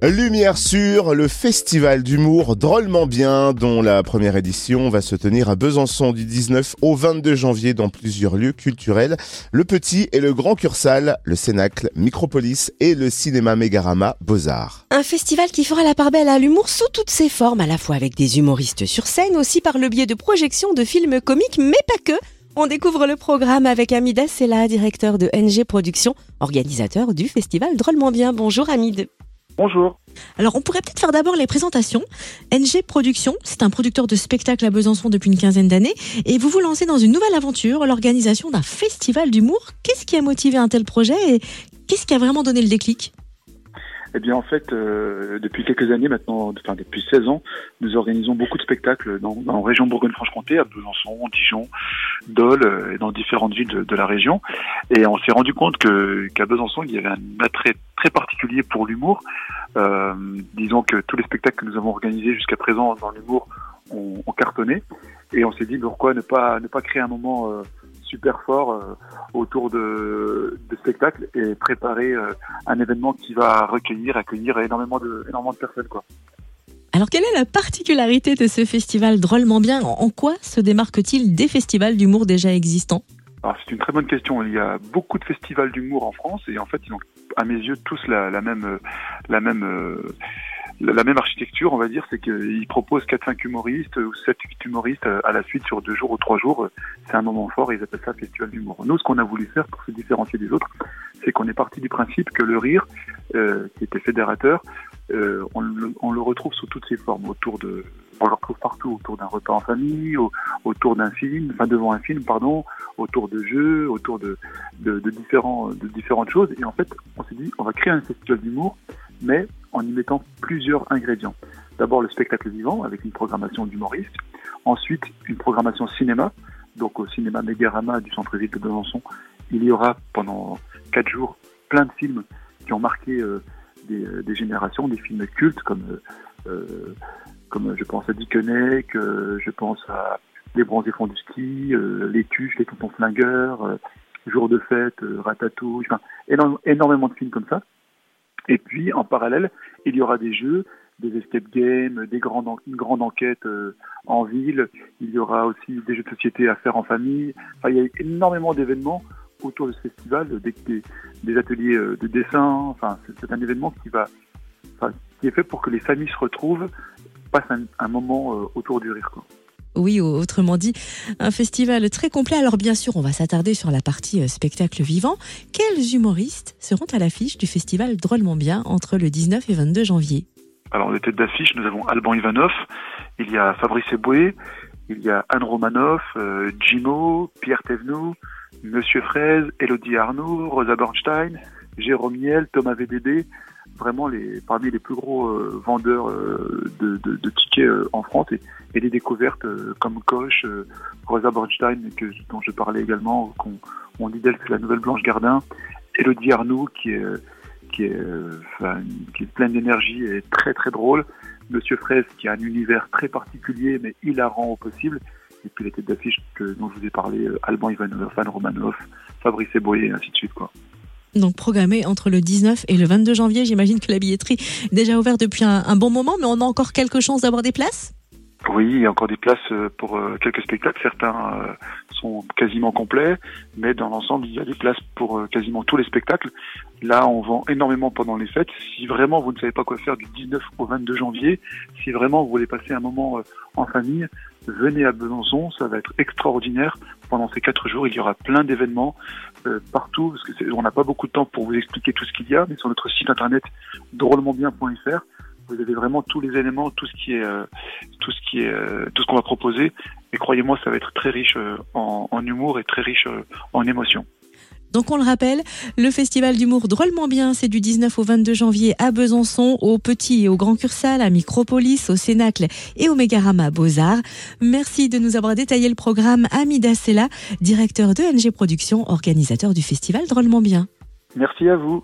Lumière sur le festival d'humour Drôlement Bien, dont la première édition va se tenir à Besançon du 19 au 22 janvier dans plusieurs lieux culturels. Le Petit et le Grand Cursal, le Cénacle, Micropolis et le cinéma Mégarama Beaux-Arts. Un festival qui fera la part belle à l'humour sous toutes ses formes, à la fois avec des humoristes sur scène, aussi par le biais de projections de films comiques, mais pas que. On découvre le programme avec Amida Sella, directeur de NG Productions, organisateur du festival Drôlement Bien. Bonjour Amid. Bonjour. Alors, on pourrait peut-être faire d'abord les présentations. NG Productions, c'est un producteur de spectacles à Besançon depuis une quinzaine d'années. Et vous vous lancez dans une nouvelle aventure, l'organisation d'un festival d'humour. Qu'est-ce qui a motivé un tel projet et qu'est-ce qui a vraiment donné le déclic? Eh bien, en fait, euh, depuis quelques années maintenant, enfin depuis 16 ans, nous organisons beaucoup de spectacles dans, dans la région Bourgogne-Franche-Comté, à Besançon, Dijon, Dole euh, et dans différentes villes de, de la région. Et on s'est rendu compte que qu'à Besançon, il y avait un attrait très particulier pour l'humour. Euh, disons que tous les spectacles que nous avons organisés jusqu'à présent dans l'humour ont, cartonné. Et on s'est dit pourquoi ne pas ne pas créer un moment euh, super fort euh, autour de, de spectacles et préparer un événement qui va recueillir, accueillir énormément de, énormément de personnes. Quoi. Alors, quelle est la particularité de ce festival drôlement bien? En quoi se démarque-t-il des festivals d'humour déjà existants? C'est une très bonne question. Il y a beaucoup de festivals d'humour en France et en fait, ils ont à mes yeux tous la, la même, la même la même architecture, on va dire, c'est qu'ils proposent 4-5 humoristes ou 7-8 humoristes à la suite sur deux jours ou trois jours. C'est un moment fort ils appellent ça festival d'humour. Nous, ce qu'on a voulu faire pour se différencier des autres, c'est qu'on est parti du principe que le rire, euh, qui était fédérateur, euh, on, le, on, le, retrouve sous toutes ses formes, autour de, on le retrouve partout, autour d'un repas en famille, au, autour d'un film, enfin devant un film, pardon, autour de jeux, autour de, différents, différentes choses. Et en fait, on s'est dit, on va créer un festival d'humour, mais en y mettant plusieurs ingrédients. D'abord le spectacle vivant avec une programmation d'humoriste, ensuite une programmation cinéma, donc au cinéma Mégarama du centre-ville de Besançon, il y aura pendant quatre jours plein de films qui ont marqué euh, des, des, générations, des films cultes comme euh, comme je pense à Dickeneck, euh, je pense à Les bronzés fonds du ski, euh, Les Tuches, Les Tontons Flingueurs, euh, Jour de fête, Ratatouille, enfin énormément de films comme ça. Et puis, en parallèle, il y aura des jeux, des escape games, des grandes, une grande enquête euh, en ville. Il y aura aussi des jeux de société à faire en famille. Enfin, il y a énormément d'événements autour de ce festival, des, des, des ateliers euh, de dessin. Enfin, c'est un événement qui va, enfin, qui est fait pour que les familles se retrouvent, passent un, un moment euh, autour du rire. Quoi. Oui, autrement dit, un festival très complet. Alors bien sûr, on va s'attarder sur la partie euh, spectacle vivant. Quels humoristes seront à l'affiche du festival Drôlement Bien entre le 19 et 22 janvier? Alors, les têtes d'affiche, nous avons Alban Ivanov, il y a Fabrice Eboué, il y a Anne Romanoff, euh, Jimo, Pierre Thévenoud, Monsieur Fraise, Elodie Arnaud, Rosa Bernstein, Jérôme Miel, Thomas VDD, vraiment les, parmi les plus gros euh, vendeurs euh, de, de, tickets euh, en France et, des découvertes comme Koch, Rosa Bornstein, que, dont je parlais également, qu'on on dit d'elle c'est la nouvelle Blanche Gardin, Elodie Arnoux qui est, qui est, pleine d'énergie et très très drôle, Monsieur Fraisse qui a un univers très particulier mais hilarant au possible, et puis les têtes d'affiche dont je vous ai parlé, Alban Ivanov, Anne Romanoff, Fabrice Eboye et ainsi de suite quoi donc programmé entre le 19 et le 22 janvier. J'imagine que la billetterie est déjà ouverte depuis un, un, bon moment, mais on a encore quelques chances d'avoir des places? Oui, il y a encore des places pour quelques spectacles. Certains sont quasiment complets, mais dans l'ensemble, il y a des places pour quasiment tous les spectacles. Là, on vend énormément pendant les fêtes. Si vraiment vous ne savez pas quoi faire du 19 au 22 janvier, si vraiment vous voulez passer un moment en famille, venez à Besançon, ça va être extraordinaire. Pendant ces quatre jours, il y aura plein d'événements euh, partout, parce que on n'a pas beaucoup de temps pour vous expliquer tout ce qu'il y a, mais sur notre site internet drôlementbien.fr, vous avez vraiment tous les éléments, tout ce qui est, euh, tout ce qui est, euh, tout ce qu'on va proposer. Et croyez-moi, ça va être très riche en, en, humour et très riche en émotions. Donc on le rappelle, le festival d'humour drôlement bien, c'est du 19 au 22 janvier à Besançon, au Petit et au Grand Cursal, à Micropolis, au Cénacle et au Mégarama Beaux-Arts. Merci de nous avoir détaillé le programme Amida Sella, directeur de NG Productions, organisateur du festival drôlement bien. Merci à vous.